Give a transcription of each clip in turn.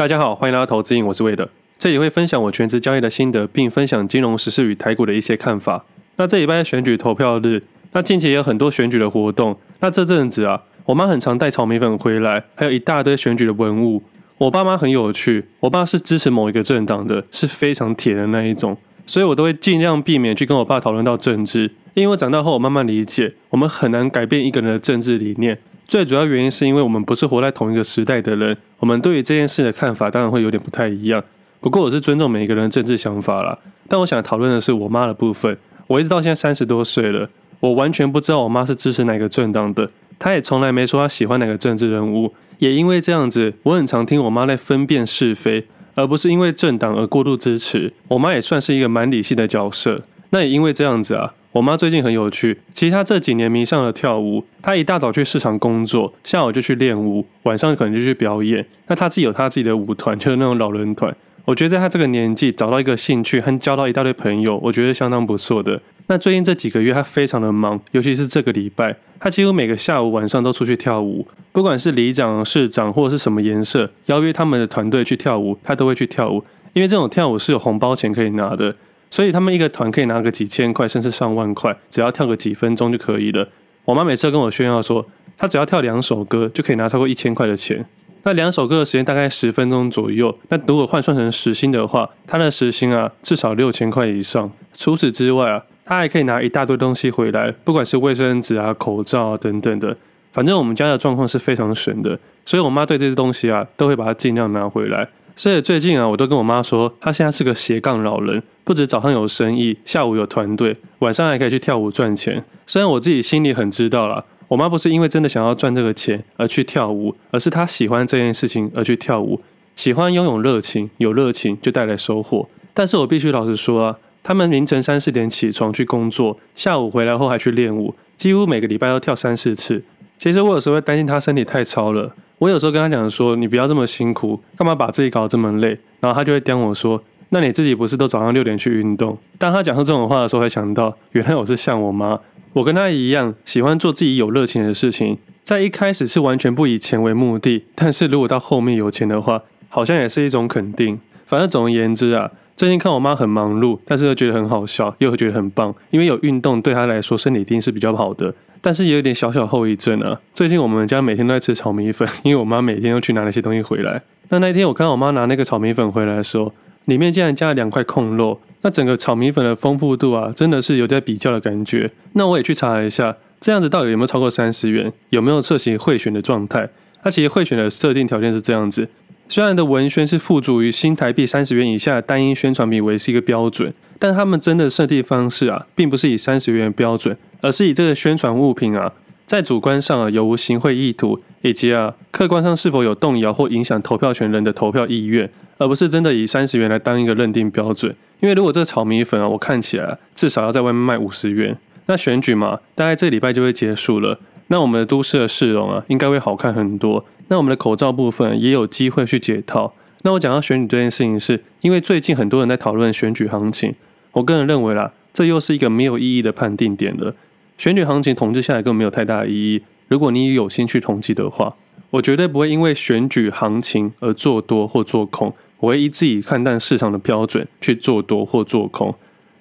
大家好，欢迎来到投资瘾，我是魏德。这里会分享我全职交易的心得，并分享金融时事与台股的一些看法。那这礼拜选举投票日，那近期也有很多选举的活动。那这阵子啊，我妈很常带炒米粉回来，还有一大堆选举的文物。我爸妈很有趣，我爸是支持某一个政党的，是非常铁的那一种，所以我都会尽量避免去跟我爸讨论到政治。因为长大后，我慢慢理解，我们很难改变一个人的政治理念。最主要原因是因为我们不是活在同一个时代的人，我们对于这件事的看法当然会有点不太一样。不过我是尊重每一个人的政治想法啦。但我想讨论的是我妈的部分。我一直到现在三十多岁了，我完全不知道我妈是支持哪个政党的，她也从来没说她喜欢哪个政治人物。也因为这样子，我很常听我妈在分辨是非，而不是因为政党而过度支持。我妈也算是一个蛮理性的角色。那也因为这样子啊。我妈最近很有趣，其实她这几年迷上了跳舞。她一大早去市场工作，下午就去练舞，晚上可能就去表演。那她自己有她自己的舞团，就是那种老人团。我觉得在她这个年纪找到一个兴趣和交到一大堆朋友，我觉得相当不错的。那最近这几个月她非常的忙，尤其是这个礼拜，她几乎每个下午晚上都出去跳舞。不管是里长、市长或者是什么颜色，邀约他们的团队去跳舞，她都会去跳舞。因为这种跳舞是有红包钱可以拿的。所以他们一个团可以拿个几千块，甚至上万块，只要跳个几分钟就可以了。我妈每次跟我炫耀说，她只要跳两首歌就可以拿超过一千块的钱。那两首歌的时间大概十分钟左右，那如果换算成时薪的话，她的时薪啊至少六千块以上。除此之外啊，她还可以拿一大堆东西回来，不管是卫生纸啊、口罩啊等等的。反正我们家的状况是非常省的，所以我妈对这些东西啊都会把它尽量拿回来。所以最近啊，我都跟我妈说，她现在是个斜杠老人，不止早上有生意，下午有团队，晚上还可以去跳舞赚钱。虽然我自己心里很知道啦，我妈不是因为真的想要赚这个钱而去跳舞，而是她喜欢这件事情而去跳舞，喜欢拥有热情，有热情就带来收获。但是我必须老实说啊，他们凌晨三四点起床去工作，下午回来后还去练舞，几乎每个礼拜都跳三四次。其实我有时候会担心她身体太操了。我有时候跟他讲说：“你不要这么辛苦，干嘛把自己搞得这么累？”然后他就会刁我说：“那你自己不是都早上六点去运动？”当他讲出这种话的时候，才想到原来我是像我妈，我跟他一样喜欢做自己有热情的事情。在一开始是完全不以钱为目的，但是如果到后面有钱的话，好像也是一种肯定。反正总而言之啊，最近看我妈很忙碌，但是又觉得很好笑，又会觉得很棒，因为有运动对她来说身体一定是比较好的。但是也有点小小后遗症啊。最近我们家每天都在吃炒米粉，因为我妈每天都去拿那些东西回来。那那一天我看到我妈拿那个炒米粉回来的时候，里面竟然加了两块控肉。那整个炒米粉的丰富度啊，真的是有在比较的感觉。那我也去查了一下，这样子到底有没有超过三十元？有没有涉嫌贿选的状态？它其实贿选的设定条件是这样子。虽然的文宣是附属于新台币三十元以下的单一宣传品为是一个标准，但他们真的设定方式啊，并不是以三十元标准，而是以这个宣传物品啊，在主观上啊有无行贿意图，以及啊客观上是否有动摇或影响投票权人的投票意愿，而不是真的以三十元来当一个认定标准。因为如果这个炒米粉啊，我看起来，至少要在外面卖五十元，那选举嘛，大概这礼拜就会结束了。那我们的都市的市容啊，应该会好看很多。那我们的口罩部分也有机会去解套。那我讲到选举这件事情是，因为最近很多人在讨论选举行情。我个人认为啦，这又是一个没有意义的判定点了。选举行情统计下来更没有太大意义。如果你有心去统计的话，我绝对不会因为选举行情而做多或做空。我会依自己看淡市场的标准去做多或做空。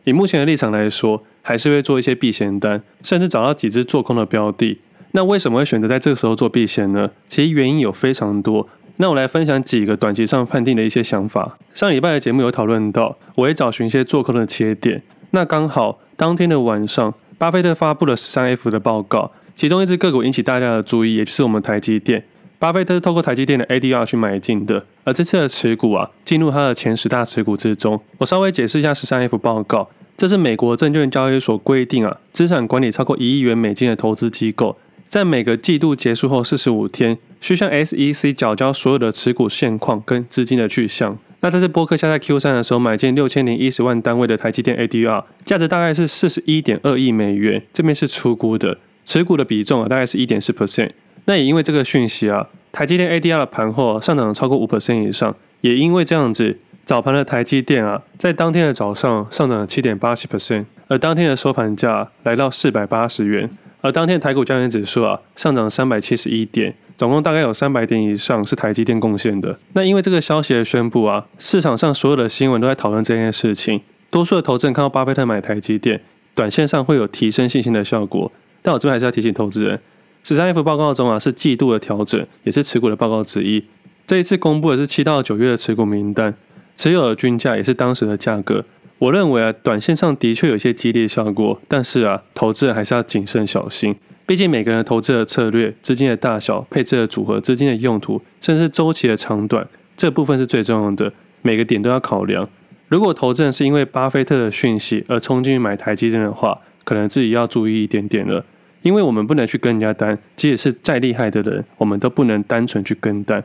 以目前的立场来说，还是会做一些避险单，甚至找到几只做空的标的。那为什么会选择在这个时候做避险呢？其实原因有非常多。那我来分享几个短期上判定的一些想法。上礼拜的节目有讨论到，我会找寻一些做空的切点。那刚好当天的晚上，巴菲特发布了十三 F 的报告，其中一只个股引起大家的注意，也就是我们台积电。巴菲特是透过台积电的 ADR 去买进的，而这次的持股啊，进入他的前十大持股之中。我稍微解释一下十三 F 报告，这是美国证券交易所规定啊，资产管理超过一亿元美金的投资机构。在每个季度结束后四十五天，需向 SEC 缴交所有的持股现况跟资金的去向。那这次波克夏在 Q 三的时候买进六千零一十万单位的台积电 ADR，价值大概是四十一点二亿美元，这边是出估的，持股的比重啊大概是一点四 percent。那也因为这个讯息啊，台积电 ADR 的盘后上涨了超过五 percent 以上，也因为这样子，早盘的台积电啊，在当天的早上上涨了七点八七 percent，而当天的收盘价来到四百八十元。而当天台股加权指数啊上涨三百七十一点，总共大概有三百点以上是台积电贡献的。那因为这个消息的宣布啊，市场上所有的新闻都在讨论这件事情，多数的投资人看到巴菲特买台积电，短线上会有提升信心的效果。但我这边还是要提醒投资人，十三 F 报告中啊是季度的调整，也是持股的报告之一。这一次公布的是七到九月的持股名单，持有的均价也是当时的价格。我认为啊，短线上的确有一些激励效果，但是啊，投资人还是要谨慎小心。毕竟每个人投资的策略、资金的大小、配置的组合、资金的用途，甚至周期的长短，这部分是最重要的，每个点都要考量。如果投资人是因为巴菲特的讯息而冲进去买台积电的话，可能自己要注意一点点了。因为我们不能去跟人家单，即使是再厉害的人，我们都不能单纯去跟单。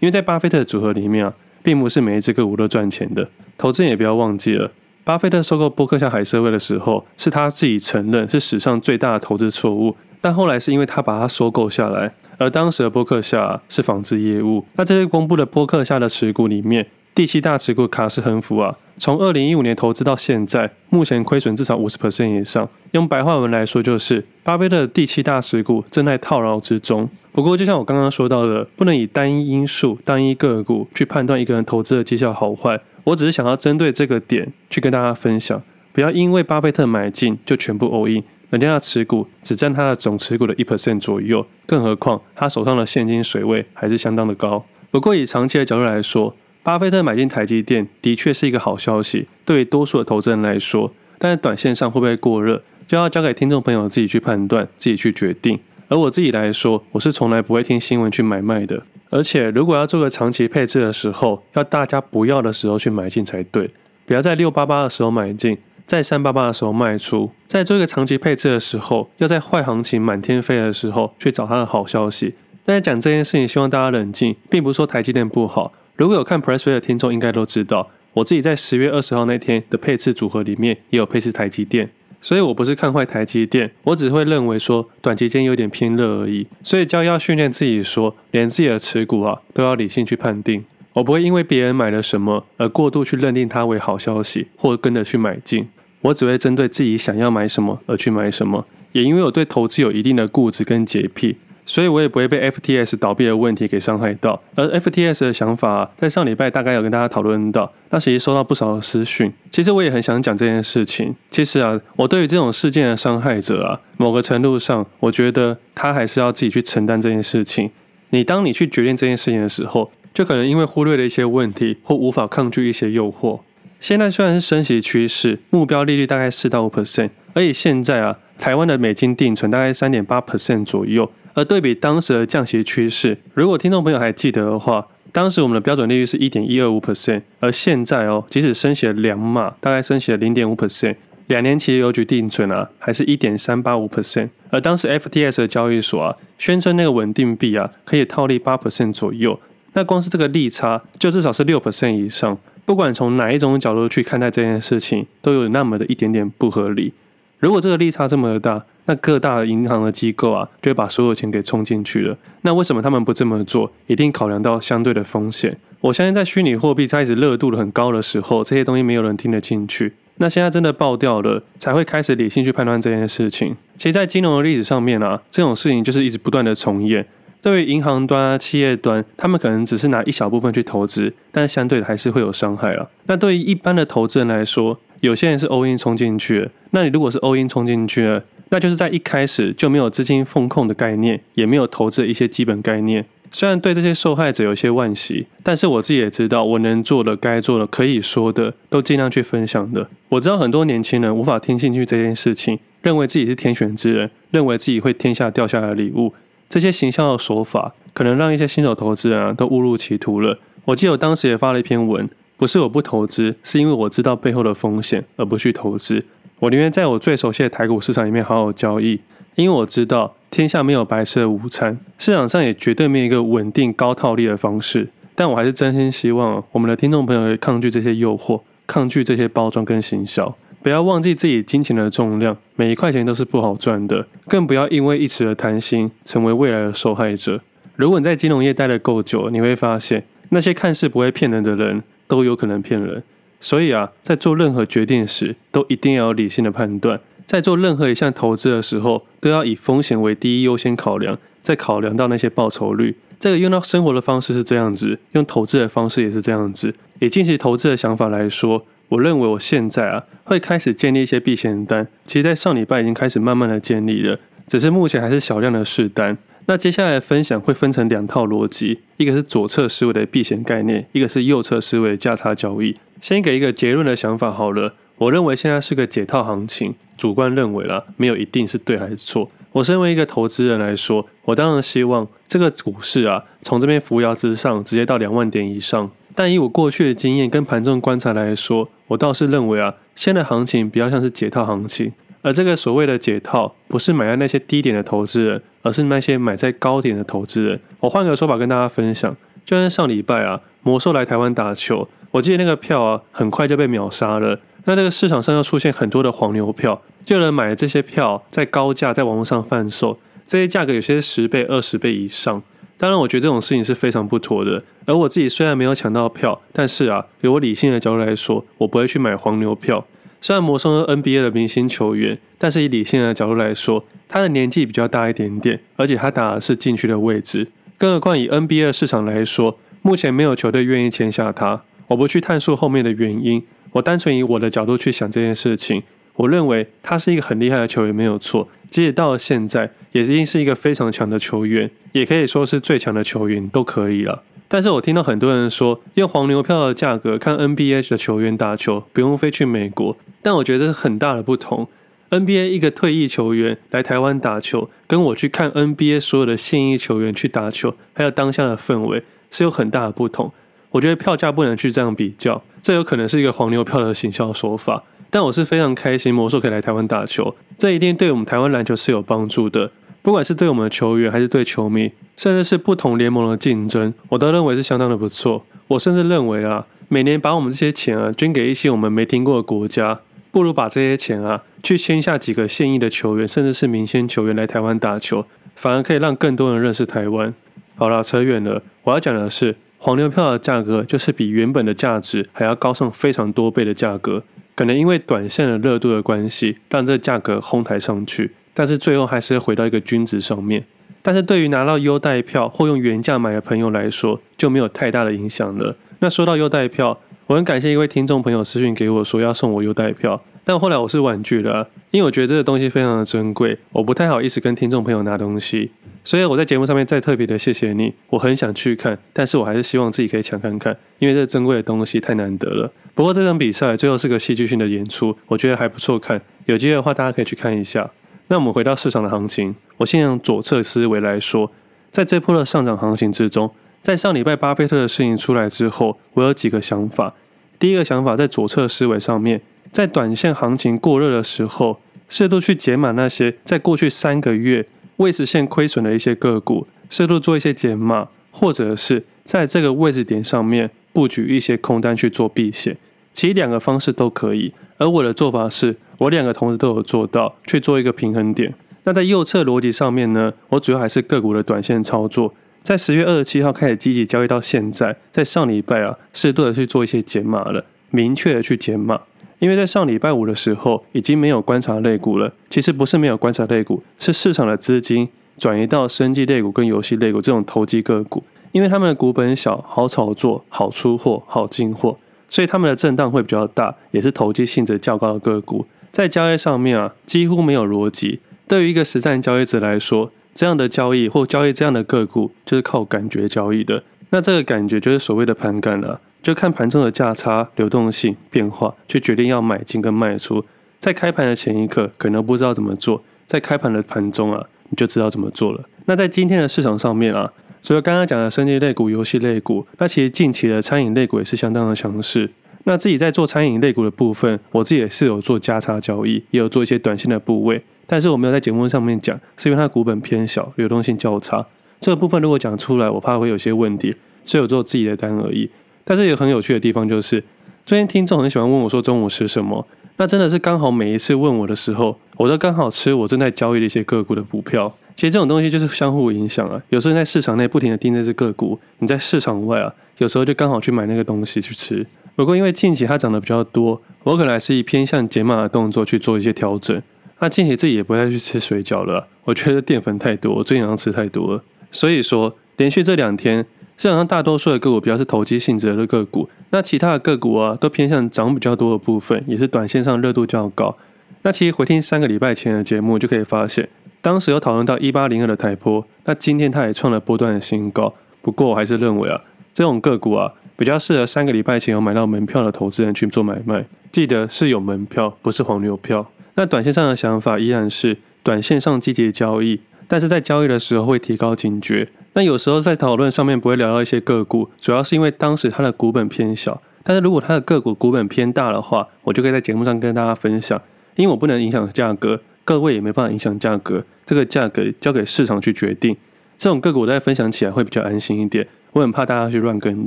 因为在巴菲特的组合里面啊，并不是每一只个股都赚钱的。投资人也不要忘记了。巴菲特收购波克夏海瑟威的时候，是他自己承认是史上最大的投资错误。但后来是因为他把它收购下来，而当时的波克夏是纺织业务。那这些公布的波克夏的持股里面，第七大持股卡斯亨福啊，从二零一五年投资到现在，目前亏损至少五十 percent 以上。用白话文来说，就是巴菲特的第七大持股正在套牢之中。不过，就像我刚刚说到的，不能以单一因素、单一个股去判断一个人投资的绩效好坏。我只是想要针对这个点去跟大家分享，不要因为巴菲特买进就全部 all in，人家的持股只占他的总持股的一 percent 左右，更何况他手上的现金水位还是相当的高。不过以长期的角度来说，巴菲特买进台积电的确是一个好消息，对于多数的投资人来说，但是短线上会不会过热，就要交给听众朋友自己去判断，自己去决定。而我自己来说，我是从来不会听新闻去买卖的。而且，如果要做个长期配置的时候，要大家不要的时候去买进才对，不要在六八八的时候买进，在三八八的时候卖出。在做一个长期配置的时候，要在坏行情满天飞的时候去找它的好消息。大家讲这件事情，希望大家冷静，并不是说台积电不好。如果有看 Pressplay 的听众，应该都知道，我自己在十月二十号那天的配置组合里面也有配置台积电。所以我不是看坏台积电，我只会认为说短期间有点偏热而已。所以就要训练自己说，连自己的持股啊都要理性去判定。我不会因为别人买了什么而过度去认定它为好消息，或跟着去买进。我只会针对自己想要买什么而去买什么。也因为我对投资有一定的固执跟洁癖。所以我也不会被 FTS 倒闭的问题给伤害到，而 FTS 的想法，在上礼拜大概有跟大家讨论到，那其实收到不少的私讯。其实我也很想讲这件事情。其实啊，我对于这种事件的伤害者啊，某个程度上，我觉得他还是要自己去承担这件事情。你当你去决定这件事情的时候，就可能因为忽略了一些问题，或无法抗拒一些诱惑。现在虽然是升息趋势，目标利率大概四到五 percent，而且现在啊，台湾的美金定存大概三点八 percent 左右。而对比当时的降息趋势，如果听众朋友还记得的话，当时我们的标准利率是一点一二五 percent，而现在哦，即使升息了两码，大概升息了零点五 percent，两年期的邮局定存啊，还是一点三八五 percent。而当时 FTS 的交易所啊，宣称那个稳定币啊，可以套利八 percent 左右，那光是这个利差就至少是六 percent 以上。不管从哪一种角度去看待这件事情，都有那么的一点点不合理。如果这个利差这么的大，那各大银行的机构啊，就会把所有钱给冲进去了。那为什么他们不这么做？一定考量到相对的风险。我相信在虚拟货币开始热度很高的时候，这些东西没有人听得进去。那现在真的爆掉了，才会开始理性去判断这件事情。其实，在金融的历史上面啊，这种事情就是一直不断的重演。对于银行端啊、企业端，他们可能只是拿一小部分去投资，但相对的还是会有伤害啊。那对于一般的投资人来说，有些人是 all in 冲进去，那你如果是 all in 冲进去了，那就是在一开始就没有资金风控的概念，也没有投资一些基本概念。虽然对这些受害者有些惋惜，但是我自己也知道，我能做的、该做的、可以说的，都尽量去分享的。我知道很多年轻人无法听进去这件事情，认为自己是天选之人，认为自己会天下掉下来的礼物。这些形象的手法，可能让一些新手投资人啊都误入歧途了。我记得我当时也发了一篇文，不是我不投资，是因为我知道背后的风险而不去投资。我宁愿在我最熟悉的台股市场里面好好交易，因为我知道天下没有白吃的午餐，市场上也绝对没有一个稳定高套利的方式。但我还是真心希望我们的听众朋友可以抗拒这些诱惑，抗拒这些包装跟行销，不要忘记自己金钱的重量，每一块钱都是不好赚的，更不要因为一时的贪心成为未来的受害者。如果你在金融业待得够久，你会发现那些看似不会骗人的人都有可能骗人。所以啊，在做任何决定时，都一定要有理性的判断。在做任何一项投资的时候，都要以风险为第一优先考量，再考量到那些报酬率。这个用到生活的方式是这样子，用投资的方式也是这样子。以近期投资的想法来说，我认为我现在啊会开始建立一些避险单。其实，在上礼拜已经开始慢慢的建立了，只是目前还是小量的试单。那接下来分享会分成两套逻辑，一个是左侧思维的避险概念，一个是右侧思维的价差交易。先给一个结论的想法好了，我认为现在是个解套行情，主观认为啦，没有一定是对还是错。我身为一个投资人来说，我当然希望这个股市啊，从这边扶摇直上，直接到两万点以上。但以我过去的经验跟盘中观察来说，我倒是认为啊，现在行情比较像是解套行情。而这个所谓的解套，不是买在那些低点的投资人，而是那些买在高点的投资人。我换个说法跟大家分享，就像上礼拜啊，魔兽来台湾打球，我记得那个票啊，很快就被秒杀了。那这个市场上又出现很多的黄牛票，就有人买这些票，在高价在网络上贩售，这些价格有些十倍、二十倍以上。当然，我觉得这种事情是非常不妥的。而我自己虽然没有抢到票，但是啊，由我理性的角度来说，我不会去买黄牛票。虽然魔兽是 NBA 的明星球员，但是以理性的角度来说，他的年纪比较大一点点，而且他打的是禁区的位置。更何况以 NBA 市场来说，目前没有球队愿意签下他。我不去探述后面的原因，我单纯以我的角度去想这件事情。我认为他是一个很厉害的球员，没有错。即使到了现在，也一定是一个非常强的球员，也可以说是最强的球员都可以了。但是我听到很多人说，用黄牛票的价格看 NBA 的球员打球，不用飞去美国。但我觉得是很大的不同。NBA 一个退役球员来台湾打球，跟我去看 NBA 所有的现役球员去打球，还有当下的氛围是有很大的不同。我觉得票价不能去这样比较，这有可能是一个黄牛票的行销手法。但我是非常开心魔兽可以来台湾打球，这一定对我们台湾篮球是有帮助的。不管是对我们的球员，还是对球迷，甚至是不同联盟的竞争，我都认为是相当的不错。我甚至认为啊，每年把我们这些钱啊捐给一些我们没听过的国家，不如把这些钱啊去签下几个现役的球员，甚至是明星球员来台湾打球，反而可以让更多人认识台湾。好了，扯远了，我要讲的是黄牛票的价格就是比原本的价值还要高上非常多倍的价格，可能因为短线的热度的关系，让这价格哄抬上去。但是最后还是会回到一个均值上面。但是对于拿到优待票或用原价买的朋友来说，就没有太大的影响了。那说到优待票，我很感谢一位听众朋友私讯给我说要送我优待票，但后来我是婉拒了，因为我觉得这个东西非常的珍贵，我不太好意思跟听众朋友拿东西。所以我在节目上面再特别的谢谢你，我很想去看，但是我还是希望自己可以抢看看，因为这珍贵的东西太难得了。不过这场比赛最后是个戏剧性的演出，我觉得还不错看，有机会的话大家可以去看一下。那我们回到市场的行情，我先用左侧思维来说，在这波的上涨行情之中，在上礼拜巴菲特的事情出来之后，我有几个想法。第一个想法在左侧思维上面，在短线行情过热的时候，适度去减码那些在过去三个月未实现亏损的一些个股，适度做一些减码，或者是在这个位置点上面布局一些空单去做避险。其实两个方式都可以，而我的做法是。我两个同时都有做到，去做一个平衡点。那在右侧逻辑上面呢，我主要还是个股的短线操作。在十月二十七号开始积极交易到现在，在上礼拜啊，适度的去做一些减码了，明确的去减码。因为在上礼拜五的时候，已经没有观察类股了。其实不是没有观察类股，是市场的资金转移到生技类股跟游戏类股这种投机个股，因为他们的股本小，好炒作，好出货，好进货，所以他们的震荡会比较大，也是投机性质较高的个股。在交易上面啊，几乎没有逻辑。对于一个实战交易者来说，这样的交易或交易这样的个股，就是靠感觉交易的。那这个感觉就是所谓的盘感了，就看盘中的价差、流动性变化，去决定要买进跟卖出。在开盘的前一刻，可能不知道怎么做；在开盘的盘中啊，你就知道怎么做了。那在今天的市场上面啊，除了刚刚讲的生技类股、游戏类股，那其实近期的餐饮类股也是相当的强势。那自己在做餐饮类股的部分，我自己也是有做加差交易，也有做一些短线的部位，但是我没有在节目上面讲，是因为它股本偏小，流动性较差。这个部分如果讲出来，我怕会有些问题，所以我做自己的单而已。但是也很有趣的地方就是，最近听众很喜欢问我说中午吃什么，那真的是刚好每一次问我的时候，我都刚好吃我正在交易的一些个股的股票。其实这种东西就是相互影响啊，有时候在市场内不停的盯着这个股，你在市场外啊，有时候就刚好去买那个东西去吃。不过因为近期它涨得比较多，我可能还是以偏向减码的动作去做一些调整。那近期自己也不再去吃水饺了，我觉得淀粉太多，我最近好像吃太多了。所以说，连续这两天市场上大多数的个股比较是投机性质的个股，那其他的个股啊都偏向涨比较多的部分，也是短线上热度较高。那其实回听三个礼拜前的节目就可以发现，当时有讨论到一八零二的台波，那今天它也创了波段的新高。不过我还是认为啊，这种个股啊比较适合三个礼拜前有买到门票的投资人去做买卖。记得是有门票，不是黄牛票。那短线上的想法依然是短线上积极交易，但是在交易的时候会提高警觉。那有时候在讨论上面不会聊到一些个股，主要是因为当时它的股本偏小。但是如果它的个股股本偏大的话，我就可以在节目上跟大家分享。因为我不能影响价格，各位也没办法影响价格，这个价格交给市场去决定。这种个股在分享起来会比较安心一点。我很怕大家去乱跟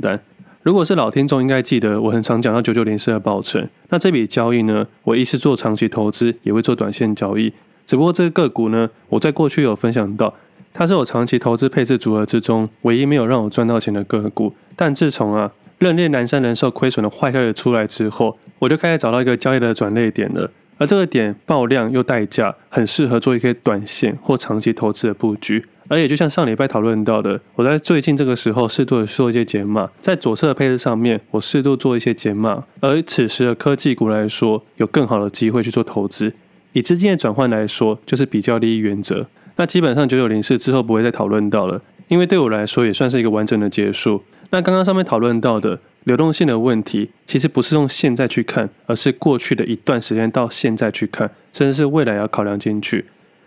单。如果是老听众，应该记得我很常讲到九九零四的宝成。那这笔交易呢，我一是做长期投资，也会做短线交易。只不过这个个股呢，我在过去有分享到，它是我长期投资配置组合之中唯一没有让我赚到钱的个股。但自从啊，认列南山人寿亏损的坏消息出来之后，我就开始找到一个交易的转捩点了。而这个点爆量又带价，很适合做一些短线或长期投资的布局。而也就像上礼拜讨论到的，我在最近这个时候适度的做一些减码，在左侧的配置上面，我适度做一些减码。而此时的科技股来说，有更好的机会去做投资。以资金的转换来说，就是比较利益原则。那基本上九九零四之后不会再讨论到了，因为对我来说也算是一个完整的结束。那刚刚上面讨论到的。流动性的问题，其实不是用现在去看，而是过去的一段时间到现在去看，甚至是未来要考量进去。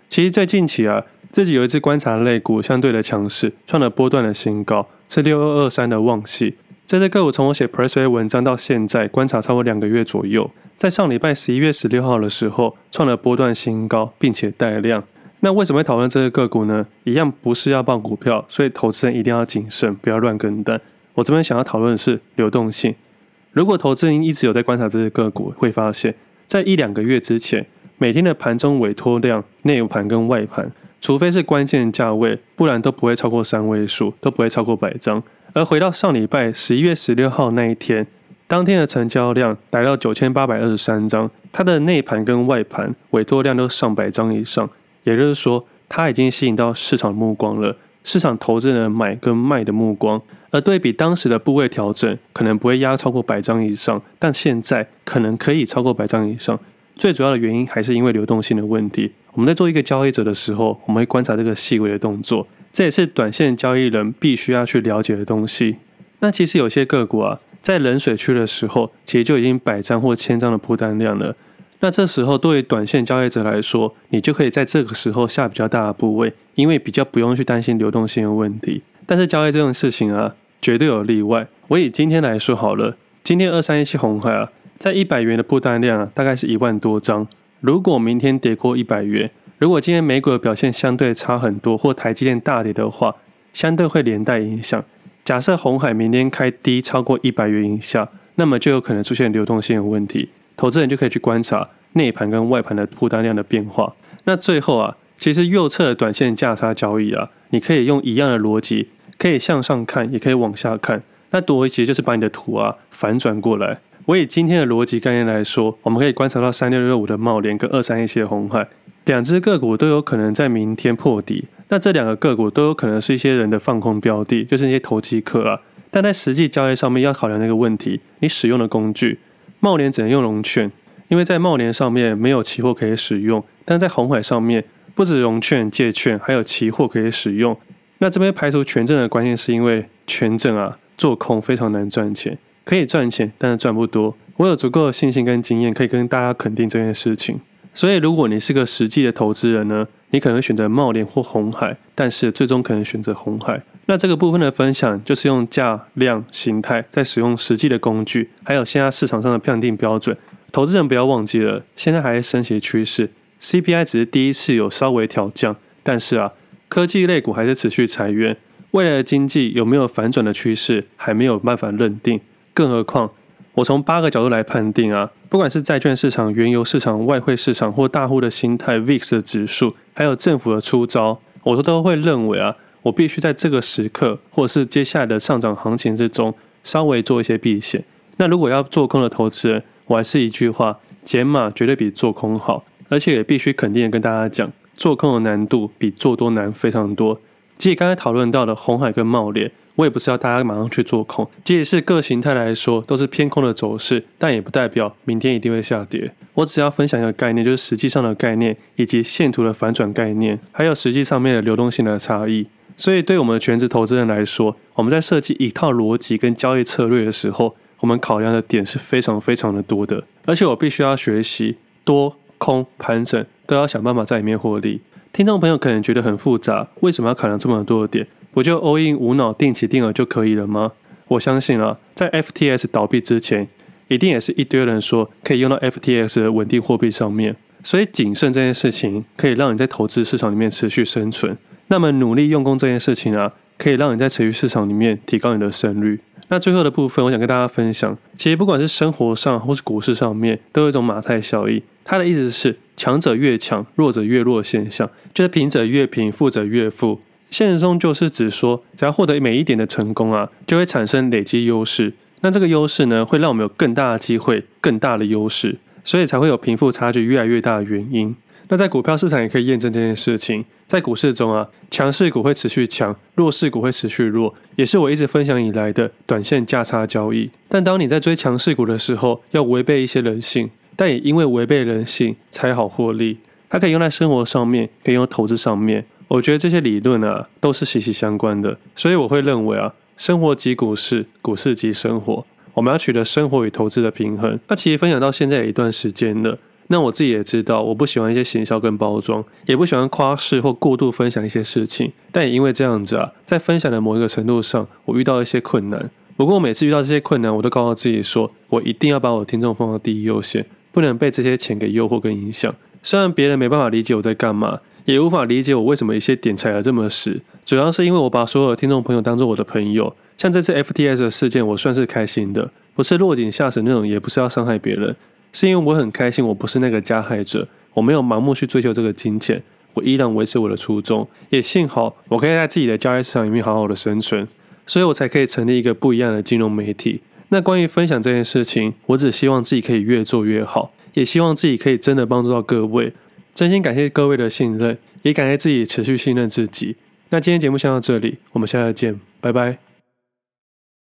其实，在近期啊，自己有一支观察类股相对的强势，创了波段的新高，是六二二三的旺矽。在这个股从我写 Pressway 文章到现在，观察超过两个月左右，在上礼拜十一月十六号的时候，创了波段新高，并且带量。那为什么会讨论这只个股呢？一样不是要报股票，所以投资人一定要谨慎，不要乱跟单。我这边想要讨论的是流动性。如果投资人一直有在观察这些个股，会发现，在一两个月之前，每天的盘中委托量，内盘跟外盘，除非是关键价位，不然都不会超过三位数，都不会超过百张。而回到上礼拜十一月十六号那一天，当天的成交量达到九千八百二十三张，它的内盘跟外盘委托量都上百张以上，也就是说，它已经吸引到市场目光了。市场投资人买跟卖的目光，而对比当时的部位调整，可能不会压超过百张以上，但现在可能可以超过百张以上。最主要的原因还是因为流动性的问题。我们在做一个交易者的时候，我们会观察这个细微的动作，这也是短线交易人必须要去了解的东西。那其实有些个股啊，在冷水区的时候，其实就已经百张或千张的铺单量了。那这时候，对于短线交易者来说，你就可以在这个时候下比较大的部位，因为比较不用去担心流动性的问题。但是交易这种事情啊，绝对有例外。我以今天来说好了，今天二三一七红海啊，在一百元的铺单量啊，大概是一万多张。如果明天跌过一百元，如果今天美股的表现相对差很多，或台积电大跌的话，相对会连带影响。假设红海明天开低超过一百元以下，那么就有可能出现流动性的问题。投资人就可以去观察内盘跟外盘的铺单量的变化。那最后啊，其实右侧的短线价差交易啊，你可以用一样的逻辑，可以向上看，也可以往下看。那多一些就是把你的图啊反转过来。我以今天的逻辑概念来说，我们可以观察到三六六五的茂联跟二三一七的红海两只个股都有可能在明天破底。那这两个个股都有可能是一些人的放空标的，就是那些投机客啊。但在实际交易上面要考量那个问题，你使用的工具。茂联只能用融券，因为在茂联上面没有期货可以使用，但在红海上面不止融券、借券，还有期货可以使用。那这边排除权证的关键是因为权证啊做空非常难赚钱，可以赚钱，但是赚不多。我有足够的信心跟经验可以跟大家肯定这件事情。所以如果你是个实际的投资人呢，你可能选择茂联或红海，但是最终可能选择红海。那这个部分的分享就是用价量形态，在使用实际的工具，还有现在市场上的判定标准。投资人不要忘记了，现在还是升息趋势，CPI 只是第一次有稍微调降，但是啊，科技类股还是持续裁员，未来的经济有没有反转的趋势，还没有办法认定。更何况，我从八个角度来判定啊，不管是债券市场、原油市场、外汇市场或大户的心态、VIX 的指数，还有政府的出招，我都都会认为啊。我必须在这个时刻，或者是接下来的上涨行情之中，稍微做一些避险。那如果要做空的投资人，我还是一句话：减码绝对比做空好。而且也必须肯定的跟大家讲，做空的难度比做多难非常多。即刚才讨论到的红海跟贸联，我也不是要大家马上去做空。即使是各形态来说都是偏空的走势，但也不代表明天一定会下跌。我只要分享一个概念，就是实际上的概念，以及线图的反转概念，还有实际上面的流动性的差异。所以，对我们的全职投资人来说，我们在设计一套逻辑跟交易策略的时候，我们考量的点是非常非常的多的。而且，我必须要学习多空盘整都要想办法在里面获利。听众朋友可能觉得很复杂，为什么要考量这么多的点？不就 all in 无脑定期定额就可以了吗？我相信啊，在 FTX 倒闭之前，一定也是一堆人说可以用到 FTX 的稳定货币上面。所以，谨慎这件事情可以让你在投资市场里面持续生存。那么努力用功这件事情啊，可以让你在持续市场里面提高你的胜率。那最后的部分，我想跟大家分享，其实不管是生活上或是股市上面，都有一种马太效应。它的意思是强者越强，弱者越弱的现象，就是贫者越贫，富者越富。现实中就是指说，只要获得每一点的成功啊，就会产生累积优势。那这个优势呢，会让我们有更大的机会，更大的优势，所以才会有贫富差距越来越大的原因。那在股票市场也可以验证这件事情。在股市中啊，强势股会持续强，弱势股会持续弱，也是我一直分享以来的短线价差交易。但当你在追强势股的时候，要违背一些人性，但也因为违背人性才好获利。它可以用在生活上面，可以用投资上面。我觉得这些理论啊，都是息息相关的。所以我会认为啊，生活即股市，股市即生活。我们要取得生活与投资的平衡。那其实分享到现在有一段时间了。那我自己也知道，我不喜欢一些行销跟包装，也不喜欢夸饰或过度分享一些事情。但也因为这样子啊，在分享的某一个程度上，我遇到一些困难。不过我每次遇到这些困难，我都告诉自己说，我一定要把我的听众放到第一优先，不能被这些钱给诱惑跟影响。虽然别人没办法理解我在干嘛，也无法理解我为什么一些点踩得这么实，主要是因为我把所有的听众朋友当做我的朋友。像这次 FTS 的事件，我算是开心的，不是落井下石那种，也不是要伤害别人。是因为我很开心，我不是那个加害者，我没有盲目去追求这个金钱，我依然维持我的初衷。也幸好我可以在自己的交易市场里面好好的生存，所以我才可以成立一个不一样的金融媒体。那关于分享这件事情，我只希望自己可以越做越好，也希望自己可以真的帮助到各位。真心感谢各位的信任，也感谢自己持续信任自己。那今天节目先到这里，我们下次见，拜拜。